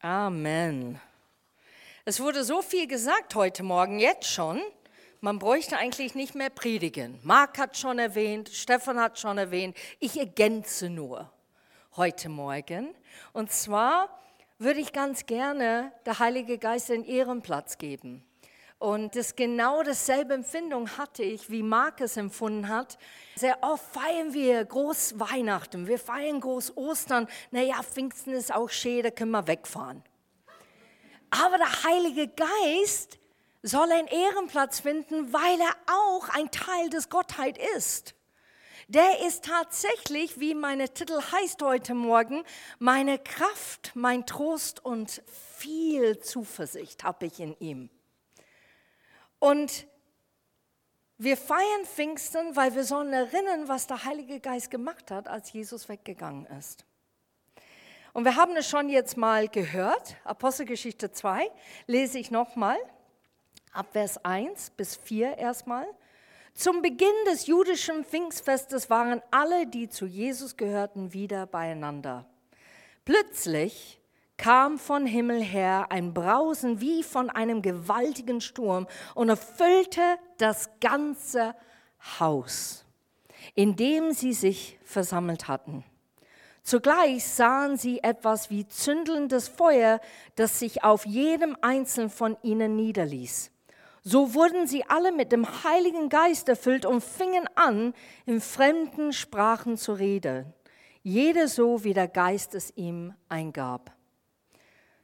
Amen. Es wurde so viel gesagt heute Morgen, jetzt schon. Man bräuchte eigentlich nicht mehr predigen. Marc hat schon erwähnt, Stefan hat schon erwähnt. Ich ergänze nur heute Morgen. Und zwar würde ich ganz gerne der Heilige Geist einen Ehrenplatz geben. Und das genau dasselbe Empfindung hatte ich, wie Marc es empfunden hat. Sehr oft feiern wir groß Weihnachten, wir feiern groß Ostern. Naja, Pfingsten ist auch schön, da können wir wegfahren. Aber der Heilige Geist soll einen Ehrenplatz finden, weil er auch ein Teil des Gottheit ist. Der ist tatsächlich, wie meine Titel heißt heute Morgen, meine Kraft, mein Trost und viel Zuversicht habe ich in ihm. Und wir feiern Pfingsten, weil wir sollen erinnern, was der Heilige Geist gemacht hat, als Jesus weggegangen ist. Und wir haben es schon jetzt mal gehört, Apostelgeschichte 2, lese ich nochmal, ab Vers 1 bis 4 erstmal. Zum Beginn des jüdischen Pfingstfestes waren alle, die zu Jesus gehörten, wieder beieinander. Plötzlich kam von Himmel her ein Brausen wie von einem gewaltigen Sturm und erfüllte das ganze Haus, in dem sie sich versammelt hatten. Zugleich sahen sie etwas wie zündelndes Feuer, das sich auf jedem einzelnen von ihnen niederließ. So wurden sie alle mit dem Heiligen Geist erfüllt und fingen an, in fremden Sprachen zu reden. Jeder so, wie der Geist es ihm eingab.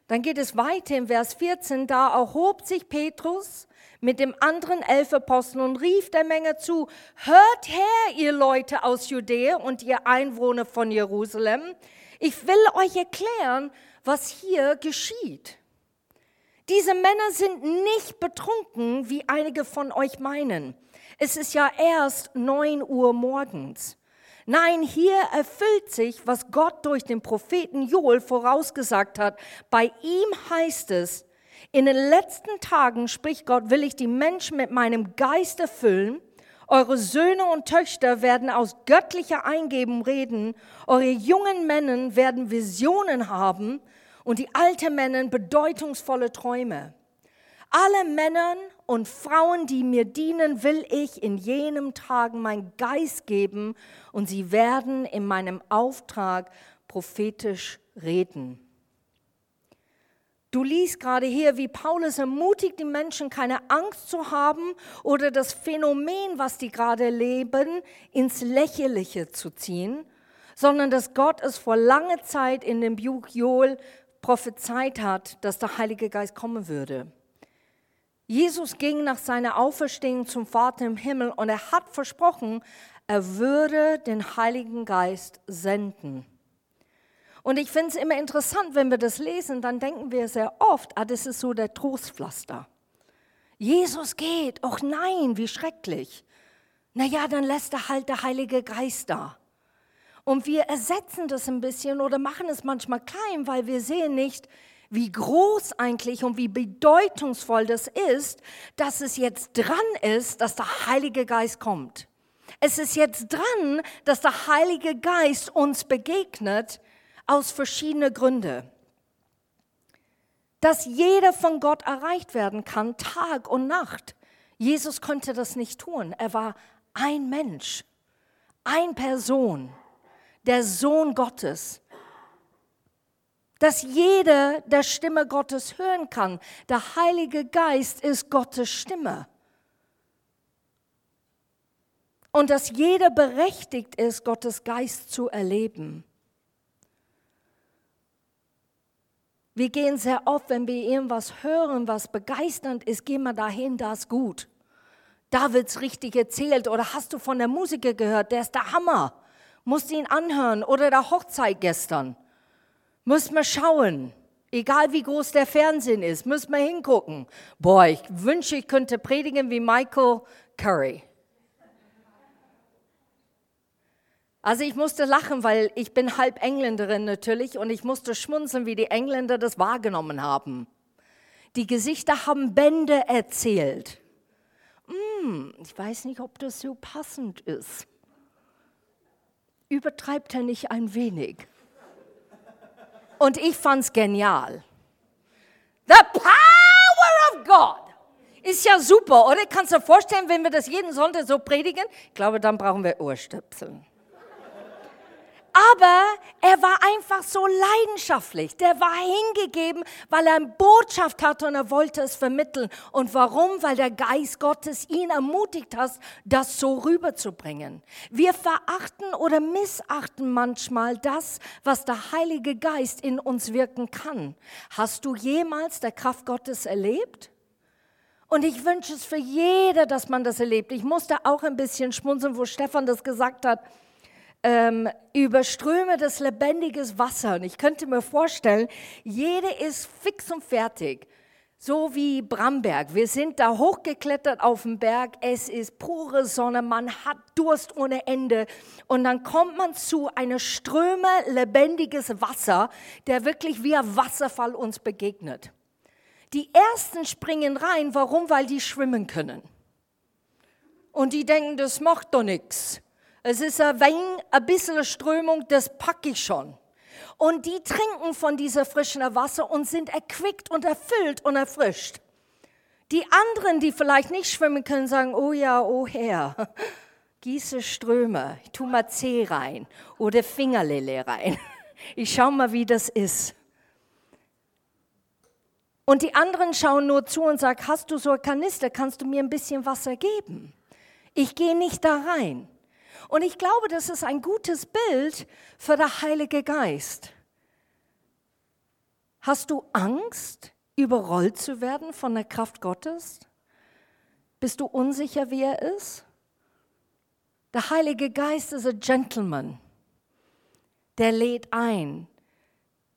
Dann geht es weiter im Vers 14, da erhob sich Petrus mit dem anderen elf Aposteln und rief der Menge zu, hört her, ihr Leute aus Judäa und ihr Einwohner von Jerusalem, ich will euch erklären, was hier geschieht. Diese Männer sind nicht betrunken, wie einige von euch meinen. Es ist ja erst neun Uhr morgens. Nein, hier erfüllt sich, was Gott durch den Propheten Joel vorausgesagt hat. Bei ihm heißt es, in den letzten Tagen, spricht Gott, will ich die Menschen mit meinem Geist erfüllen. Eure Söhne und Töchter werden aus göttlicher Eingebung reden. Eure jungen Männer werden Visionen haben und die alten Männer bedeutungsvolle Träume. Alle Männern und Frauen, die mir dienen, will ich in jenem Tagen mein Geist geben und sie werden in meinem Auftrag prophetisch reden. Du liest gerade hier, wie Paulus ermutigt die Menschen, keine Angst zu haben oder das Phänomen, was die gerade leben, ins Lächerliche zu ziehen, sondern dass Gott es vor langer Zeit in dem Buch Joel prophezeit hat, dass der Heilige Geist kommen würde. Jesus ging nach seiner Auferstehung zum Vater im Himmel und er hat versprochen, er würde den Heiligen Geist senden. Und ich finde es immer interessant, wenn wir das lesen, dann denken wir sehr oft, ah, das ist so der Trostpflaster. Jesus geht, ach nein, wie schrecklich. Naja, dann lässt er halt der Heilige Geist da. Und wir ersetzen das ein bisschen oder machen es manchmal klein, weil wir sehen nicht, wie groß eigentlich und wie bedeutungsvoll das ist, dass es jetzt dran ist, dass der Heilige Geist kommt. Es ist jetzt dran, dass der Heilige Geist uns begegnet aus verschiedenen Gründen. Dass jeder von Gott erreicht werden kann, Tag und Nacht. Jesus konnte das nicht tun. Er war ein Mensch, ein Person, der Sohn Gottes dass jeder der Stimme Gottes hören kann. Der Heilige Geist ist Gottes Stimme. Und dass jeder berechtigt ist, Gottes Geist zu erleben. Wir gehen sehr oft, wenn wir irgendwas hören, was begeisternd ist, gehen wir dahin, da ist gut. Da wird es richtig erzählt. Oder hast du von der Musiker gehört, der ist der Hammer. Musst ihn anhören. Oder der Hochzeit gestern. Muss man schauen. Egal wie groß der Fernsehen ist, muss man hingucken. Boah, ich wünsche, ich könnte predigen wie Michael Curry. Also ich musste lachen, weil ich bin halb Engländerin natürlich und ich musste schmunzeln, wie die Engländer das wahrgenommen haben. Die Gesichter haben Bände erzählt. Hm, ich weiß nicht, ob das so passend ist. Übertreibt er nicht ein wenig? Und ich fand es genial. The power of God. Ist ja super, oder? Kannst du dir vorstellen, wenn wir das jeden Sonntag so predigen? Ich glaube, dann brauchen wir Ohrstöpseln. Aber er war einfach so leidenschaftlich. Der war hingegeben, weil er eine Botschaft hatte und er wollte es vermitteln. Und warum? Weil der Geist Gottes ihn ermutigt hat, das so rüberzubringen. Wir verachten oder missachten manchmal das, was der Heilige Geist in uns wirken kann. Hast du jemals der Kraft Gottes erlebt? Und ich wünsche es für jeder, dass man das erlebt. Ich musste auch ein bisschen schmunzeln, wo Stefan das gesagt hat ähm, überströme das lebendiges Wasser. Und ich könnte mir vorstellen, jede ist fix und fertig. So wie Bramberg. Wir sind da hochgeklettert auf den Berg. Es ist pure Sonne. Man hat Durst ohne Ende. Und dann kommt man zu einer Ströme lebendiges Wasser, der wirklich wie ein Wasserfall uns begegnet. Die ersten springen rein. Warum? Weil die schwimmen können. Und die denken, das macht doch nichts. Es ist ein wenig, ein bisschen Strömung, das packe ich schon. Und die trinken von dieser frischen Wasser und sind erquickt und erfüllt und erfrischt. Die anderen, die vielleicht nicht schwimmen können, sagen, oh ja, oh Herr, gieße Ströme, ich tu mal Zeh rein oder Fingerlille rein. Ich schau mal, wie das ist. Und die anderen schauen nur zu und sagen, hast du so ein Kanister, kannst du mir ein bisschen Wasser geben? Ich gehe nicht da rein. Und ich glaube, das ist ein gutes Bild für den Heiligen Geist. Hast du Angst, überrollt zu werden von der Kraft Gottes? Bist du unsicher, wie er ist? Der Heilige Geist ist ein Gentleman. Der lädt ein.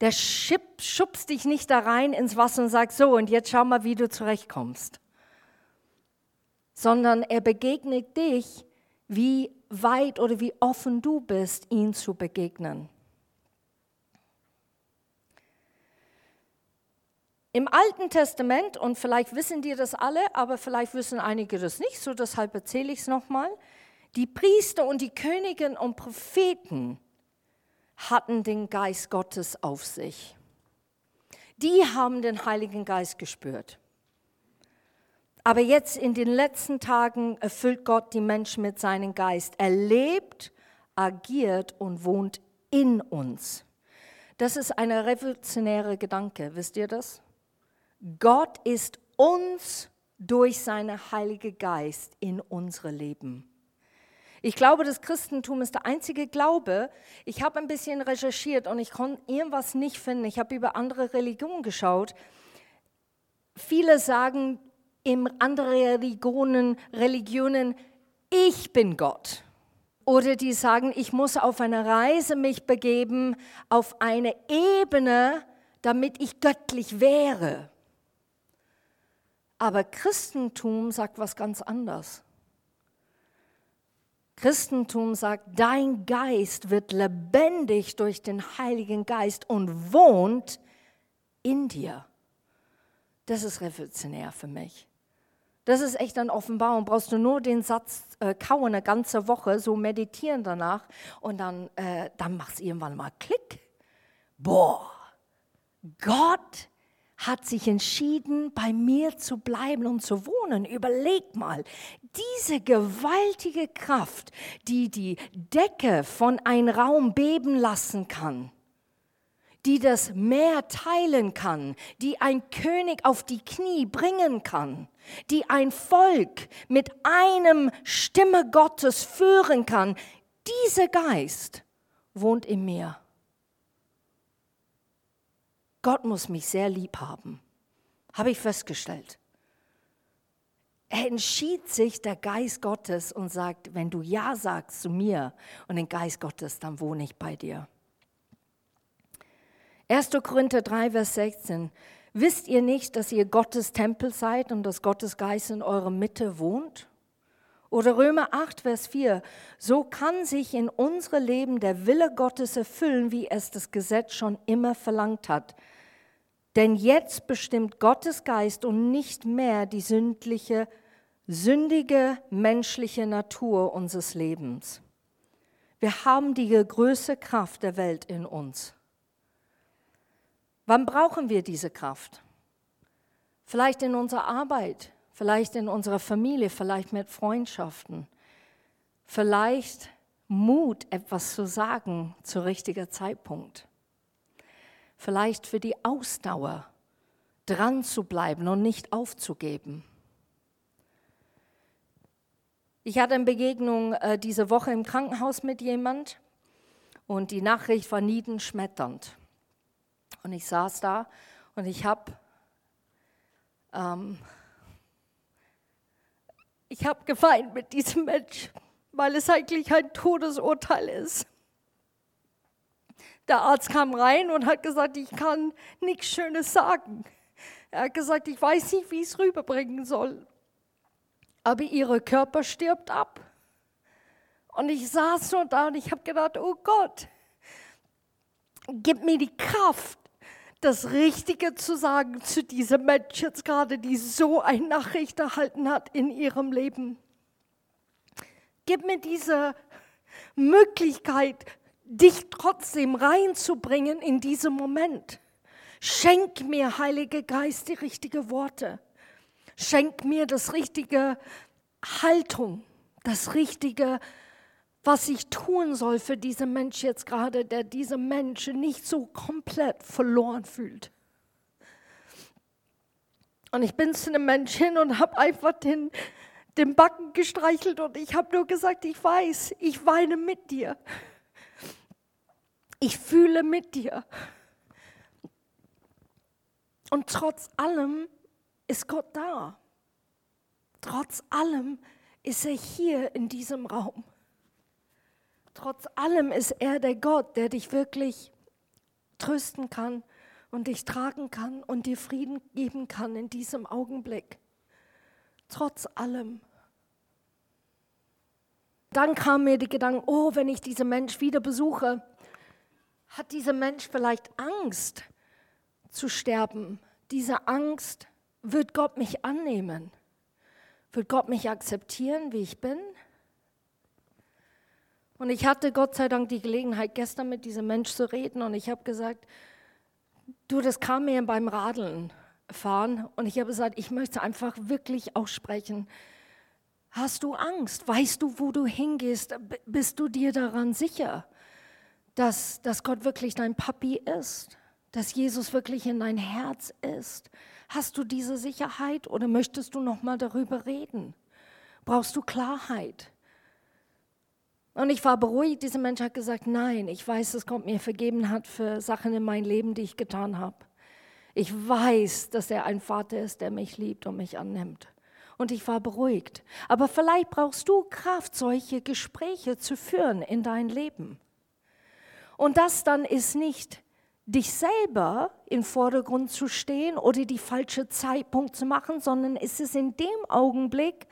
Der schubst dich nicht da rein ins Wasser und sagt, so, und jetzt schau mal, wie du zurechtkommst. Sondern er begegnet dich wie weit oder wie offen du bist, ihm zu begegnen. Im Alten Testament, und vielleicht wissen die das alle, aber vielleicht wissen einige das nicht, so deshalb erzähle ich es nochmal, die Priester und die Königen und Propheten hatten den Geist Gottes auf sich. Die haben den Heiligen Geist gespürt. Aber jetzt in den letzten Tagen erfüllt Gott die Menschen mit seinem Geist. Er lebt, agiert und wohnt in uns. Das ist ein revolutionärer Gedanke, wisst ihr das? Gott ist uns durch seinen Heiligen Geist in unsere Leben. Ich glaube, das Christentum ist der einzige Glaube. Ich habe ein bisschen recherchiert und ich konnte irgendwas nicht finden. Ich habe über andere Religionen geschaut. Viele sagen, in andere Religionen, Religionen, ich bin Gott. Oder die sagen, ich muss auf eine Reise mich begeben, auf eine Ebene, damit ich göttlich wäre. Aber Christentum sagt was ganz anderes. Christentum sagt, dein Geist wird lebendig durch den Heiligen Geist und wohnt in dir. Das ist revolutionär für mich. Das ist echt ein Offenbarung. Brauchst du nur den Satz äh, kauen eine ganze Woche, so meditieren danach und dann, äh, dann machst irgendwann mal Klick. Boah, Gott hat sich entschieden, bei mir zu bleiben und zu wohnen. Überleg mal, diese gewaltige Kraft, die die Decke von einem Raum beben lassen kann die das Meer teilen kann, die ein König auf die Knie bringen kann, die ein Volk mit einem Stimme Gottes führen kann. Dieser Geist wohnt in mir. Gott muss mich sehr lieb haben, habe ich festgestellt. Er entschied sich, der Geist Gottes, und sagt, wenn du Ja sagst zu mir und den Geist Gottes, dann wohne ich bei dir. 1. Korinther 3, Vers 16. Wisst ihr nicht, dass ihr Gottes Tempel seid und dass Gottes Geist in eurer Mitte wohnt? Oder Römer 8, Vers 4. So kann sich in unserem Leben der Wille Gottes erfüllen, wie es das Gesetz schon immer verlangt hat. Denn jetzt bestimmt Gottes Geist und nicht mehr die sündliche, sündige menschliche Natur unseres Lebens. Wir haben die größte Kraft der Welt in uns. Wann brauchen wir diese Kraft? Vielleicht in unserer Arbeit, vielleicht in unserer Familie, vielleicht mit Freundschaften. Vielleicht Mut, etwas zu sagen zu richtiger Zeitpunkt. Vielleicht für die Ausdauer, dran zu bleiben und nicht aufzugeben. Ich hatte eine Begegnung äh, diese Woche im Krankenhaus mit jemand und die Nachricht war niedenschmetternd. Und ich saß da und ich habe ähm, ich habe geweint mit diesem Mensch, weil es eigentlich ein Todesurteil ist. Der Arzt kam rein und hat gesagt, ich kann nichts Schönes sagen. Er hat gesagt, ich weiß nicht, wie ich es rüberbringen soll. Aber ihre Körper stirbt ab. Und ich saß so da und ich habe gedacht, oh Gott, gib mir die Kraft, das Richtige zu sagen zu diesem Mensch jetzt gerade, die so eine Nachricht erhalten hat in ihrem Leben. Gib mir diese Möglichkeit, dich trotzdem reinzubringen in diesen Moment. Schenk mir, Heiliger Geist, die richtigen Worte. Schenk mir das richtige Haltung, das richtige was ich tun soll für diesen Mensch jetzt gerade, der diese Menschen nicht so komplett verloren fühlt. Und ich bin zu einem Menschen hin und habe einfach den, den Backen gestreichelt und ich habe nur gesagt, ich weiß, ich weine mit dir. Ich fühle mit dir. Und trotz allem ist Gott da. Trotz allem ist er hier in diesem Raum. Trotz allem ist er der Gott, der dich wirklich trösten kann und dich tragen kann und dir Frieden geben kann in diesem Augenblick. Trotz allem. Dann kam mir die Gedanke, oh, wenn ich diesen Mensch wieder besuche, hat dieser Mensch vielleicht Angst zu sterben. Diese Angst, wird Gott mich annehmen? Wird Gott mich akzeptieren, wie ich bin? Und ich hatte Gott sei Dank die Gelegenheit, gestern mit diesem Mensch zu reden und ich habe gesagt, du, das kam mir beim Radeln fahren und ich habe gesagt, ich möchte einfach wirklich aussprechen. Hast du Angst? Weißt du, wo du hingehst? Bist du dir daran sicher, dass, dass Gott wirklich dein Papi ist? Dass Jesus wirklich in dein Herz ist? Hast du diese Sicherheit oder möchtest du noch mal darüber reden? Brauchst du Klarheit? Und ich war beruhigt, dieser Mensch hat gesagt, nein, ich weiß, dass Gott mir vergeben hat für Sachen in meinem Leben, die ich getan habe. Ich weiß, dass er ein Vater ist, der mich liebt und mich annimmt. Und ich war beruhigt. Aber vielleicht brauchst du Kraft, solche Gespräche zu führen in dein Leben. Und das dann ist nicht dich selber in Vordergrund zu stehen oder die falsche Zeitpunkt zu machen, sondern es ist in dem Augenblick,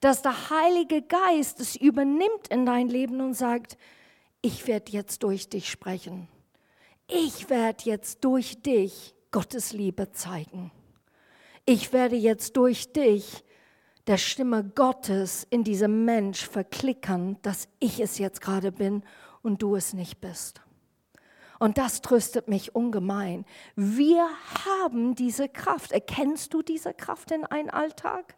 dass der Heilige Geist es übernimmt in dein Leben und sagt, ich werde jetzt durch dich sprechen. Ich werde jetzt durch dich Gottes Liebe zeigen. Ich werde jetzt durch dich der Stimme Gottes in diesem Mensch verklickern, dass ich es jetzt gerade bin und du es nicht bist. Und das tröstet mich ungemein. Wir haben diese Kraft. Erkennst du diese Kraft in einem Alltag?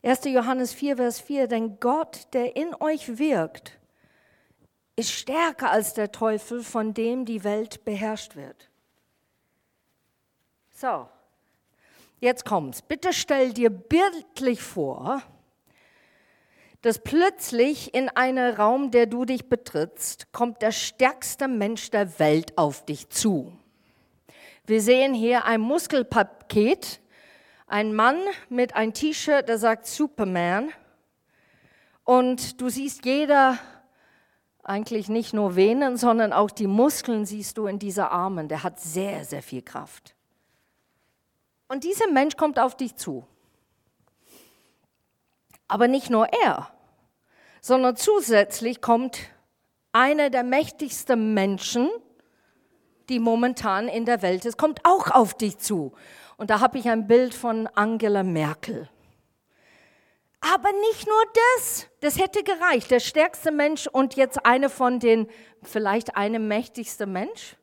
Erste Johannes 4, Vers 4, denn Gott, der in euch wirkt, ist stärker als der Teufel, von dem die Welt beherrscht wird. So, jetzt kommt's. Bitte stell dir bildlich vor, dass plötzlich in einen Raum, der du dich betrittst, kommt der stärkste Mensch der Welt auf dich zu. Wir sehen hier ein Muskelpaket, ein Mann mit einem T-Shirt, der sagt Superman. Und du siehst jeder, eigentlich nicht nur Venen, sondern auch die Muskeln siehst du in dieser Armen. Der hat sehr, sehr viel Kraft. Und dieser Mensch kommt auf dich zu. Aber nicht nur er sondern zusätzlich kommt einer der mächtigsten Menschen, die momentan in der Welt ist, kommt auch auf dich zu. Und da habe ich ein Bild von Angela Merkel. Aber nicht nur das, das hätte gereicht. Der stärkste Mensch und jetzt eine von den, vielleicht eine mächtigste Mensch.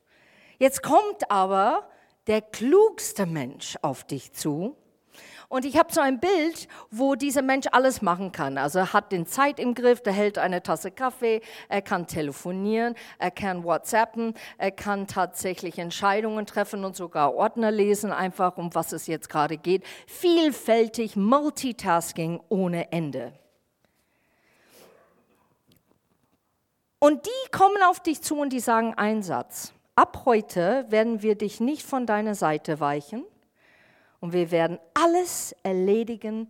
Jetzt kommt aber der klugste Mensch auf dich zu. Und ich habe so ein Bild, wo dieser Mensch alles machen kann. Also er hat den Zeit im Griff, der hält eine Tasse Kaffee, er kann telefonieren, er kann WhatsAppen, er kann tatsächlich Entscheidungen treffen und sogar Ordner lesen, einfach um was es jetzt gerade geht. Vielfältig, Multitasking ohne Ende. Und die kommen auf dich zu und die sagen einen Satz. Ab heute werden wir dich nicht von deiner Seite weichen und wir werden alles erledigen,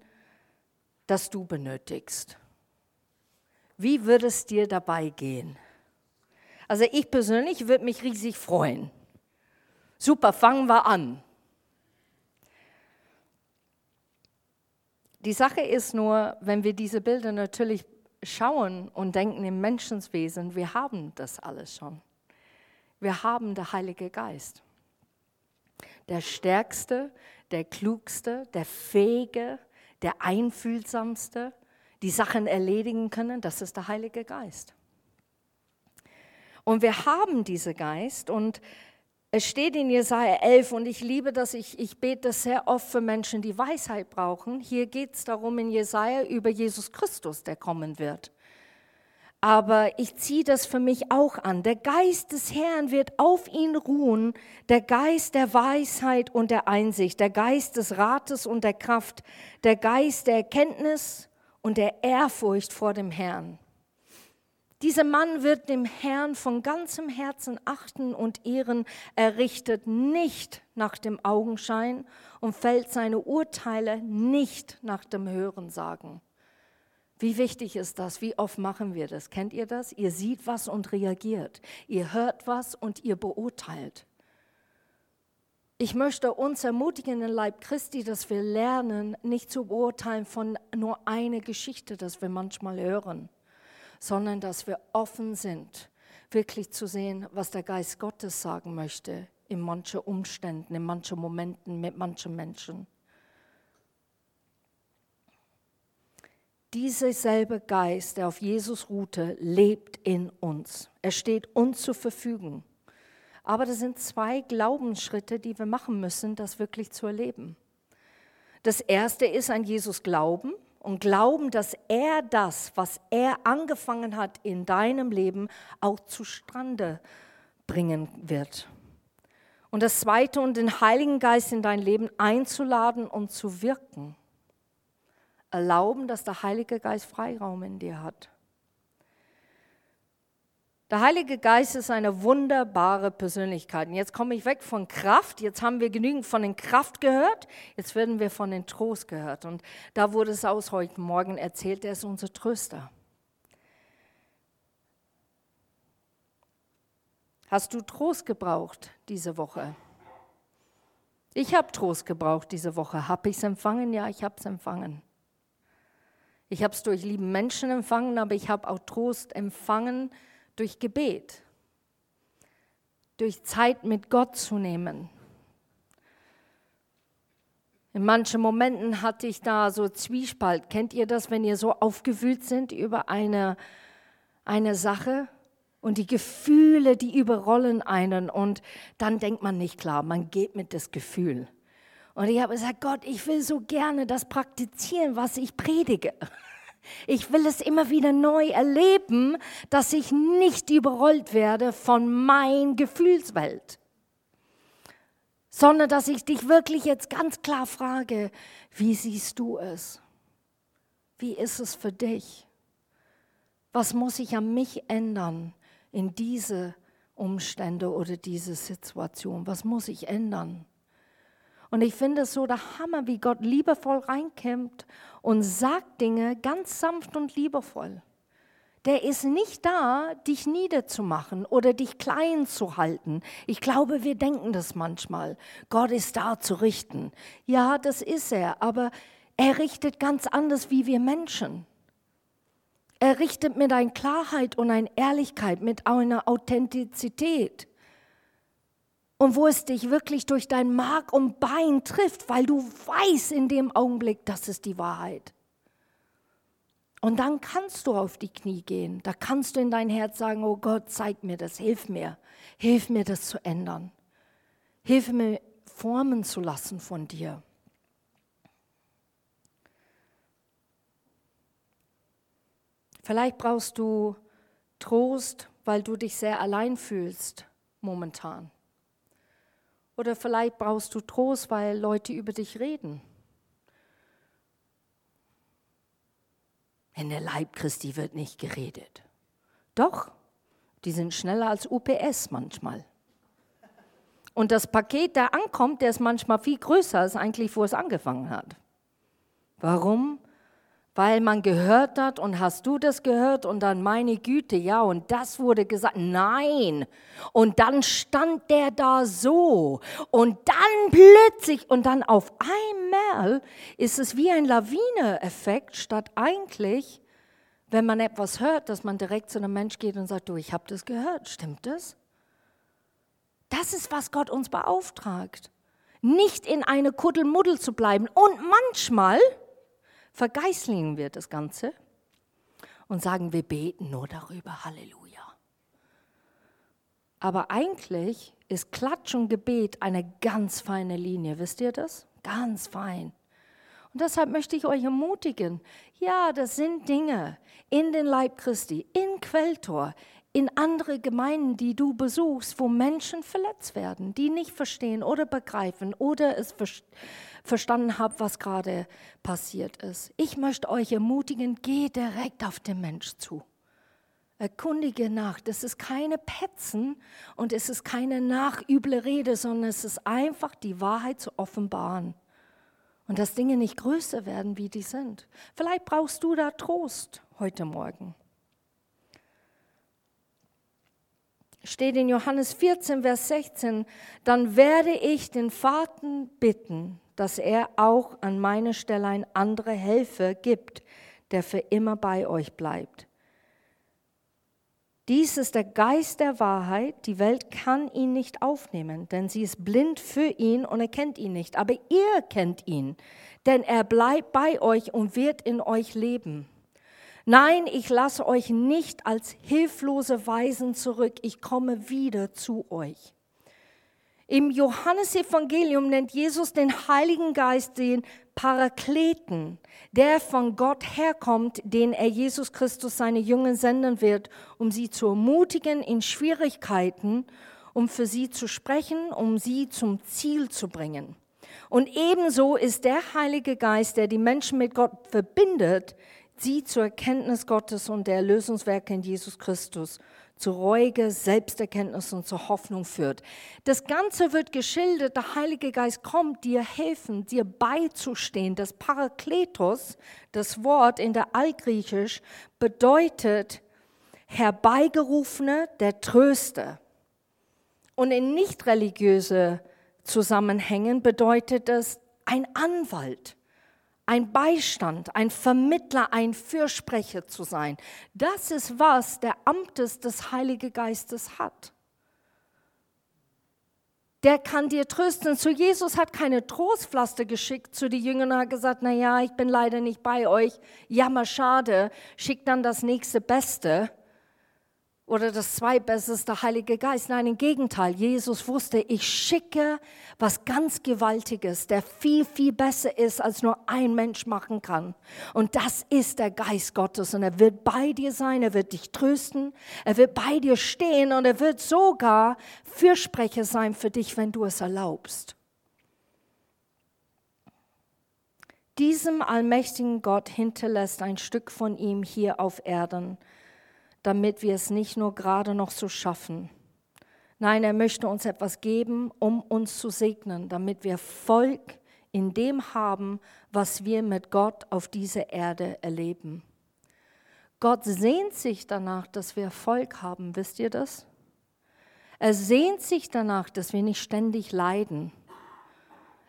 das du benötigst. Wie würde es dir dabei gehen? Also ich persönlich würde mich riesig freuen. Super, fangen wir an. Die Sache ist nur, wenn wir diese Bilder natürlich schauen und denken im Menschenswesen, wir haben das alles schon. Wir haben den Heiligen Geist. Der stärkste, der klugste, der fähige, der einfühlsamste, die Sachen erledigen können, das ist der Heilige Geist. Und wir haben diesen Geist und es steht in Jesaja 11 und ich liebe das, ich, ich bete sehr oft für Menschen, die Weisheit brauchen. Hier geht es darum in Jesaja über Jesus Christus, der kommen wird. Aber ich ziehe das für mich auch an. Der Geist des Herrn wird auf ihn ruhen, der Geist der Weisheit und der Einsicht, der Geist des Rates und der Kraft, der Geist der Erkenntnis und der Ehrfurcht vor dem Herrn dieser Mann wird dem Herrn von ganzem Herzen achten und ehren. Er richtet nicht nach dem Augenschein und fällt seine Urteile nicht nach dem Hörensagen. Wie wichtig ist das? Wie oft machen wir das? Kennt ihr das? Ihr seht was und reagiert. Ihr hört was und ihr beurteilt. Ich möchte uns ermutigen in Leib Christi, dass wir lernen, nicht zu beurteilen von nur einer Geschichte, das wir manchmal hören sondern dass wir offen sind, wirklich zu sehen, was der Geist Gottes sagen möchte in manchen Umständen, in manchen Momenten mit manchen Menschen. Dieser selbe Geist, der auf Jesus ruhte, lebt in uns. Er steht uns zur Verfügung. Aber das sind zwei Glaubensschritte, die wir machen müssen, das wirklich zu erleben. Das erste ist an Jesus glauben und glauben, dass er das, was er angefangen hat in deinem Leben, auch zustande bringen wird. Und das Zweite, und den Heiligen Geist in dein Leben einzuladen und zu wirken. Erlauben, dass der Heilige Geist Freiraum in dir hat. Der Heilige Geist ist eine wunderbare Persönlichkeit. Und jetzt komme ich weg von Kraft. Jetzt haben wir genügend von den Kraft gehört. Jetzt werden wir von den Trost gehört. Und da wurde es aus heute Morgen erzählt, er ist unser Tröster. Hast du Trost gebraucht diese Woche? Ich habe Trost gebraucht diese Woche. Habe ich es empfangen? Ja, ich habe es empfangen. Ich habe es durch lieben Menschen empfangen, aber ich habe auch Trost empfangen durch Gebet, durch Zeit mit Gott zu nehmen. In manchen Momenten hatte ich da so Zwiespalt. Kennt ihr das, wenn ihr so aufgewühlt sind über eine, eine Sache und die Gefühle, die überrollen einen und dann denkt man nicht klar, man geht mit das Gefühl. Und ich habe gesagt, Gott, ich will so gerne das praktizieren, was ich predige. Ich will es immer wieder neu erleben, dass ich nicht überrollt werde von mein Gefühlswelt, sondern dass ich dich wirklich jetzt ganz klar frage, wie siehst du es? Wie ist es für dich? Was muss ich an mich ändern in diese Umstände oder diese Situation? Was muss ich ändern? Und ich finde es so der Hammer, wie Gott liebevoll reinkommt und sagt Dinge ganz sanft und liebevoll. Der ist nicht da, dich niederzumachen oder dich klein zu halten. Ich glaube, wir denken das manchmal. Gott ist da zu richten. Ja, das ist er, aber er richtet ganz anders wie wir Menschen. Er richtet mit einer Klarheit und einer Ehrlichkeit, mit einer Authentizität und wo es dich wirklich durch dein Mark und Bein trifft, weil du weißt in dem Augenblick, das ist die Wahrheit. Und dann kannst du auf die Knie gehen. Da kannst du in dein Herz sagen, oh Gott, zeig mir das, hilf mir, hilf mir das zu ändern. Hilf mir, formen zu lassen von dir. Vielleicht brauchst du Trost, weil du dich sehr allein fühlst momentan. Oder vielleicht brauchst du Trost, weil Leute über dich reden. In der Leib Christi wird nicht geredet. Doch, die sind schneller als UPS manchmal. Und das Paket, der ankommt, der ist manchmal viel größer als eigentlich, wo es angefangen hat. Warum? Weil man gehört hat und hast du das gehört und dann meine Güte, ja, und das wurde gesagt, nein. Und dann stand der da so und dann plötzlich und dann auf einmal ist es wie ein Lawine-Effekt, statt eigentlich, wenn man etwas hört, dass man direkt zu einem Mensch geht und sagt, du, ich habe das gehört, stimmt das? Das ist, was Gott uns beauftragt. Nicht in eine Kuddelmuddel zu bleiben. Und manchmal vergeißeln wir das Ganze und sagen, wir beten nur darüber. Halleluja. Aber eigentlich ist Klatsch und Gebet eine ganz feine Linie. Wisst ihr das? Ganz fein. Und deshalb möchte ich euch ermutigen, ja, das sind Dinge in den Leib Christi, in Quelltor, in andere Gemeinden, die du besuchst, wo Menschen verletzt werden, die nicht verstehen oder begreifen oder es verstanden haben, was gerade passiert ist. Ich möchte euch ermutigen, geh direkt auf den Mensch zu. Erkundige nach. Das ist keine Petzen und es ist keine nachüble Rede, sondern es ist einfach die Wahrheit zu offenbaren. Und dass Dinge nicht größer werden, wie die sind. Vielleicht brauchst du da Trost heute Morgen. steht in Johannes 14, Vers 16, dann werde ich den Vater bitten, dass er auch an meine Stelle ein anderer Helfer gibt, der für immer bei euch bleibt. Dies ist der Geist der Wahrheit. Die Welt kann ihn nicht aufnehmen, denn sie ist blind für ihn und erkennt ihn nicht. Aber ihr kennt ihn, denn er bleibt bei euch und wird in euch leben. Nein, ich lasse euch nicht als hilflose Weisen zurück, ich komme wieder zu euch. Im Johannesevangelium nennt Jesus den Heiligen Geist den Parakleten, der von Gott herkommt, den er Jesus Christus seine Jünger senden wird, um sie zu ermutigen in Schwierigkeiten, um für sie zu sprechen, um sie zum Ziel zu bringen. Und ebenso ist der Heilige Geist, der die Menschen mit Gott verbindet, sie zur Erkenntnis Gottes und der Erlösungswerke in Jesus Christus, zu reuiger Selbsterkenntnis und zur Hoffnung führt. Das Ganze wird geschildert, der Heilige Geist kommt, dir helfen, dir beizustehen. Das Parakletos, das Wort in der Altgriechisch, bedeutet Herbeigerufene, der Tröster. Und in nicht religiöse Zusammenhängen bedeutet es ein Anwalt ein Beistand, ein Vermittler, ein Fürsprecher zu sein. Das ist, was der Amtes des Heiligen Geistes hat. Der kann dir trösten. Zu Jesus hat keine Trostpflaster geschickt zu den Jüngern und hat gesagt, na ja, ich bin leider nicht bei euch. Jammer, schade. Schickt dann das nächste Beste oder das Zweitbeste ist Heilige Geist. Nein, im Gegenteil. Jesus wusste, ich schicke was ganz Gewaltiges, der viel, viel besser ist, als nur ein Mensch machen kann. Und das ist der Geist Gottes. Und er wird bei dir sein, er wird dich trösten, er wird bei dir stehen und er wird sogar Fürsprecher sein für dich, wenn du es erlaubst. Diesem allmächtigen Gott hinterlässt ein Stück von ihm hier auf Erden damit wir es nicht nur gerade noch so schaffen. Nein, er möchte uns etwas geben, um uns zu segnen, damit wir Volk in dem haben, was wir mit Gott auf dieser Erde erleben. Gott sehnt sich danach, dass wir Volk haben, wisst ihr das? Er sehnt sich danach, dass wir nicht ständig leiden.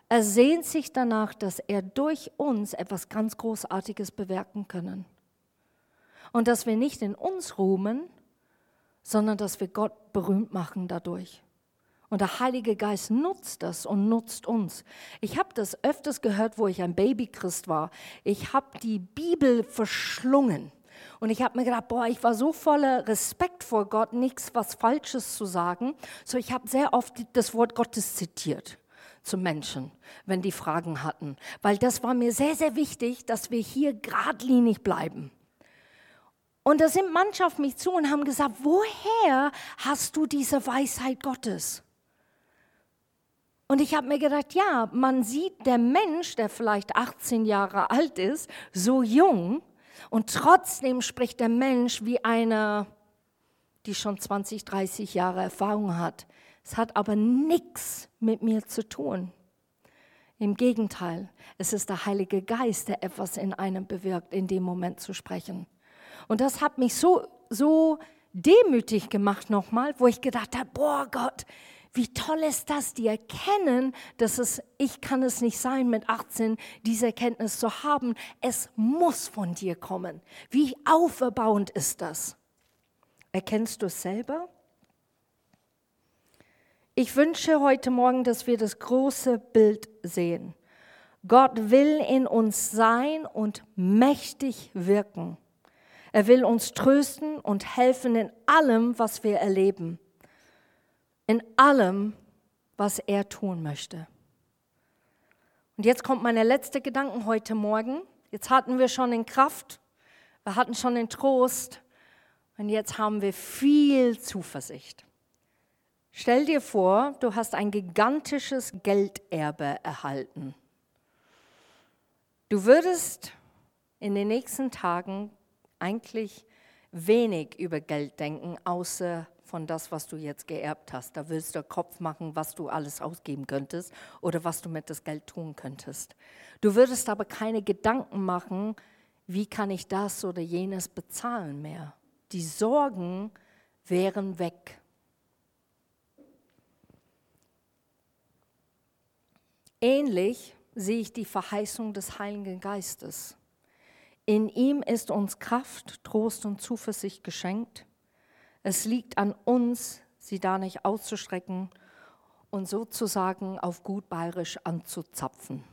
Er sehnt sich danach, dass er durch uns etwas ganz Großartiges bewirken können. Und dass wir nicht in uns ruhen, sondern dass wir Gott berühmt machen dadurch. Und der Heilige Geist nutzt das und nutzt uns. Ich habe das öfters gehört, wo ich ein Babychrist war. Ich habe die Bibel verschlungen. Und ich habe mir gedacht, boah, ich war so voller Respekt vor Gott, nichts was Falsches zu sagen. So, ich habe sehr oft das Wort Gottes zitiert zu Menschen, wenn die Fragen hatten. Weil das war mir sehr, sehr wichtig, dass wir hier geradlinig bleiben. Und da sind manche auf mich zu und haben gesagt, woher hast du diese Weisheit Gottes? Und ich habe mir gedacht, ja, man sieht der Mensch, der vielleicht 18 Jahre alt ist, so jung und trotzdem spricht der Mensch wie einer, die schon 20, 30 Jahre Erfahrung hat. Es hat aber nichts mit mir zu tun. Im Gegenteil, es ist der Heilige Geist, der etwas in einem bewirkt, in dem Moment zu sprechen. Und das hat mich so, so demütig gemacht nochmal, wo ich gedacht habe, boah Gott, wie toll ist das, die erkennen, dass es, ich kann es nicht sein, mit 18 diese Erkenntnis zu haben. Es muss von dir kommen. Wie auferbauend ist das? Erkennst du es selber? Ich wünsche heute Morgen, dass wir das große Bild sehen. Gott will in uns sein und mächtig wirken. Er will uns trösten und helfen in allem, was wir erleben. In allem, was er tun möchte. Und jetzt kommt meine letzte Gedanken heute Morgen. Jetzt hatten wir schon in Kraft, wir hatten schon den Trost und jetzt haben wir viel Zuversicht. Stell dir vor, du hast ein gigantisches Gelderbe erhalten. Du würdest in den nächsten Tagen eigentlich wenig über Geld denken, außer von das, was du jetzt geerbt hast. Da willst du Kopf machen, was du alles ausgeben könntest oder was du mit das Geld tun könntest. Du würdest aber keine Gedanken machen, wie kann ich das oder jenes bezahlen mehr. Die Sorgen wären weg. Ähnlich sehe ich die Verheißung des Heiligen Geistes. In ihm ist uns Kraft, Trost und Zuversicht geschenkt. Es liegt an uns, sie da nicht auszustrecken und sozusagen auf gut bayerisch anzuzapfen.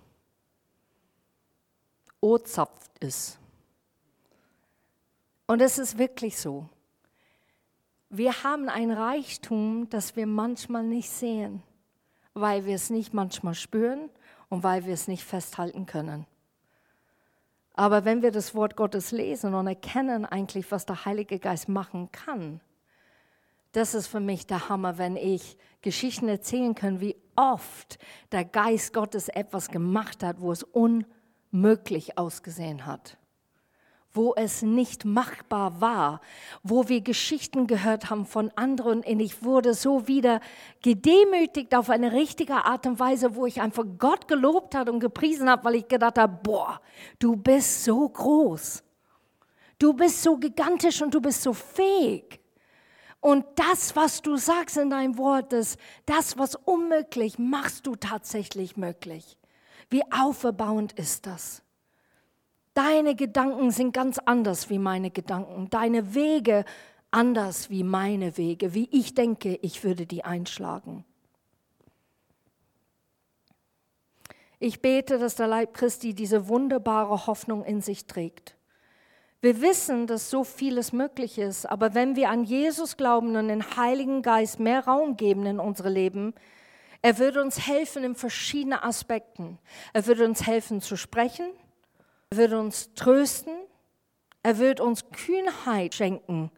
O zapft es. Und es ist wirklich so. Wir haben ein Reichtum, das wir manchmal nicht sehen, weil wir es nicht manchmal spüren und weil wir es nicht festhalten können. Aber wenn wir das Wort Gottes lesen und erkennen eigentlich, was der Heilige Geist machen kann, das ist für mich der Hammer, wenn ich Geschichten erzählen kann, wie oft der Geist Gottes etwas gemacht hat, wo es unmöglich ausgesehen hat wo es nicht machbar war, wo wir Geschichten gehört haben von anderen und ich wurde so wieder gedemütigt auf eine richtige Art und Weise, wo ich einfach Gott gelobt hat und gepriesen habe, weil ich gedacht habe, boah, du bist so groß, du bist so gigantisch und du bist so fähig. Und das, was du sagst in deinem Wort, ist, das, was unmöglich, machst du tatsächlich möglich. Wie auferbauend ist das? Deine Gedanken sind ganz anders wie meine Gedanken. Deine Wege anders wie meine Wege, wie ich denke, ich würde die einschlagen. Ich bete, dass der Leib Christi diese wunderbare Hoffnung in sich trägt. Wir wissen, dass so vieles möglich ist, aber wenn wir an Jesus glauben und den Heiligen Geist mehr Raum geben in unsere Leben, er würde uns helfen in verschiedenen Aspekten. Er würde uns helfen zu sprechen, er wird uns trösten. Er wird uns Kühnheit schenken,